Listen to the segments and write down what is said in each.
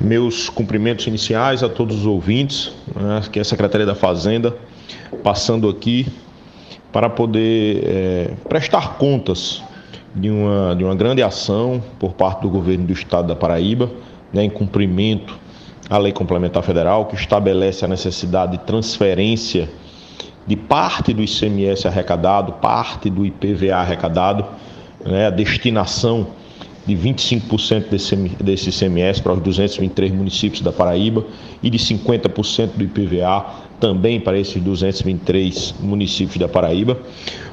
Meus cumprimentos iniciais a todos os ouvintes, né, que é a Secretaria da Fazenda, passando aqui para poder é, prestar contas de uma, de uma grande ação por parte do governo do estado da Paraíba, né, em cumprimento à Lei Complementar Federal, que estabelece a necessidade de transferência de parte do ICMS arrecadado, parte do IPVA arrecadado, né, a destinação de 25% desse, desse ICMS para os 223 municípios da Paraíba e de 50% do IPVA também para esses 223 municípios da Paraíba.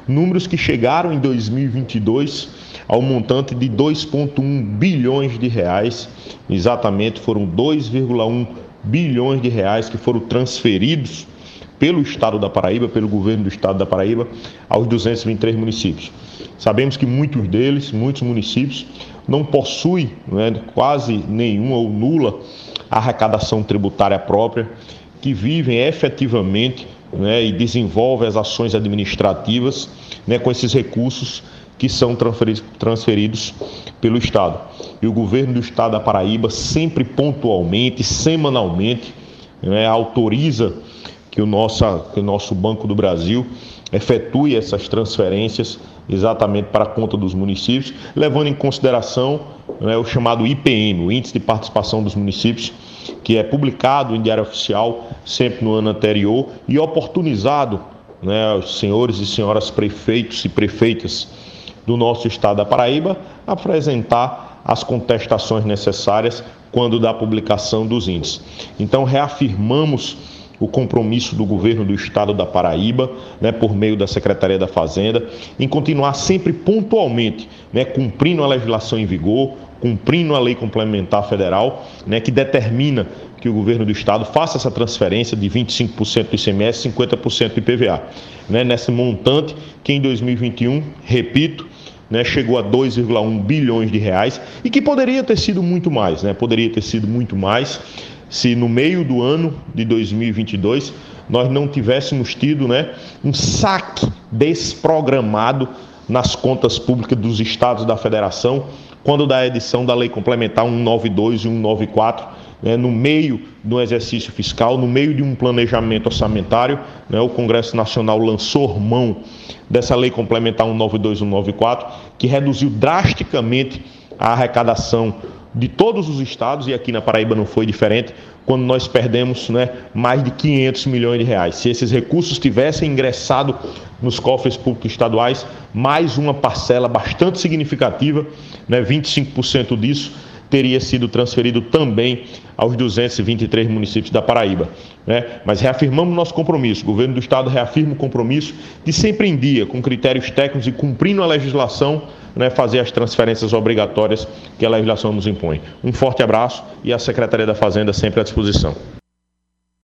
Números que chegaram em 2022 ao montante de 2,1 bilhões de reais. Exatamente foram 2,1 bilhões de reais que foram transferidos pelo Estado da Paraíba, pelo governo do Estado da Paraíba, aos 223 municípios. Sabemos que muitos deles, muitos municípios, não possuem né, quase nenhuma ou nula arrecadação tributária própria, que vivem efetivamente né, e desenvolvem as ações administrativas né, com esses recursos que são transferidos, pelo Estado. E o governo do Estado da Paraíba sempre pontualmente, semanalmente, né, autoriza que o, nosso, que o nosso Banco do Brasil efetue essas transferências exatamente para a conta dos municípios, levando em consideração né, o chamado IPM, o Índice de Participação dos Municípios, que é publicado em Diário Oficial sempre no ano anterior e oportunizado né, os senhores e senhoras prefeitos e prefeitas do nosso estado da Paraíba apresentar as contestações necessárias quando da publicação dos índices. Então, reafirmamos o compromisso do governo do estado da Paraíba, né, por meio da Secretaria da Fazenda, em continuar sempre pontualmente, né, cumprindo a legislação em vigor, cumprindo a lei complementar federal, né, que determina que o governo do estado faça essa transferência de 25% do ICMS, 50% do IPVA, né, nesse montante que em 2021, repito, né, chegou a 2,1 bilhões de reais e que poderia ter sido muito mais, né, poderia ter sido muito mais se no meio do ano de 2022 nós não tivéssemos tido né, um saque desprogramado nas contas públicas dos estados da federação, quando da edição da Lei Complementar 192 e 194, né, no meio do exercício fiscal, no meio de um planejamento orçamentário, né, o Congresso Nacional lançou mão dessa Lei Complementar 192 e 194, que reduziu drasticamente a arrecadação de todos os estados, e aqui na Paraíba não foi diferente, quando nós perdemos né, mais de 500 milhões de reais. Se esses recursos tivessem ingressado nos cofres públicos estaduais, mais uma parcela bastante significativa, né, 25% disso, teria sido transferido também aos 223 municípios da Paraíba. Né? Mas reafirmamos nosso compromisso, o governo do Estado reafirma o compromisso de sempre em dia, com critérios técnicos e cumprindo a legislação, né, fazer as transferências obrigatórias que a legislação nos impõe. Um forte abraço e a Secretaria da Fazenda sempre à disposição.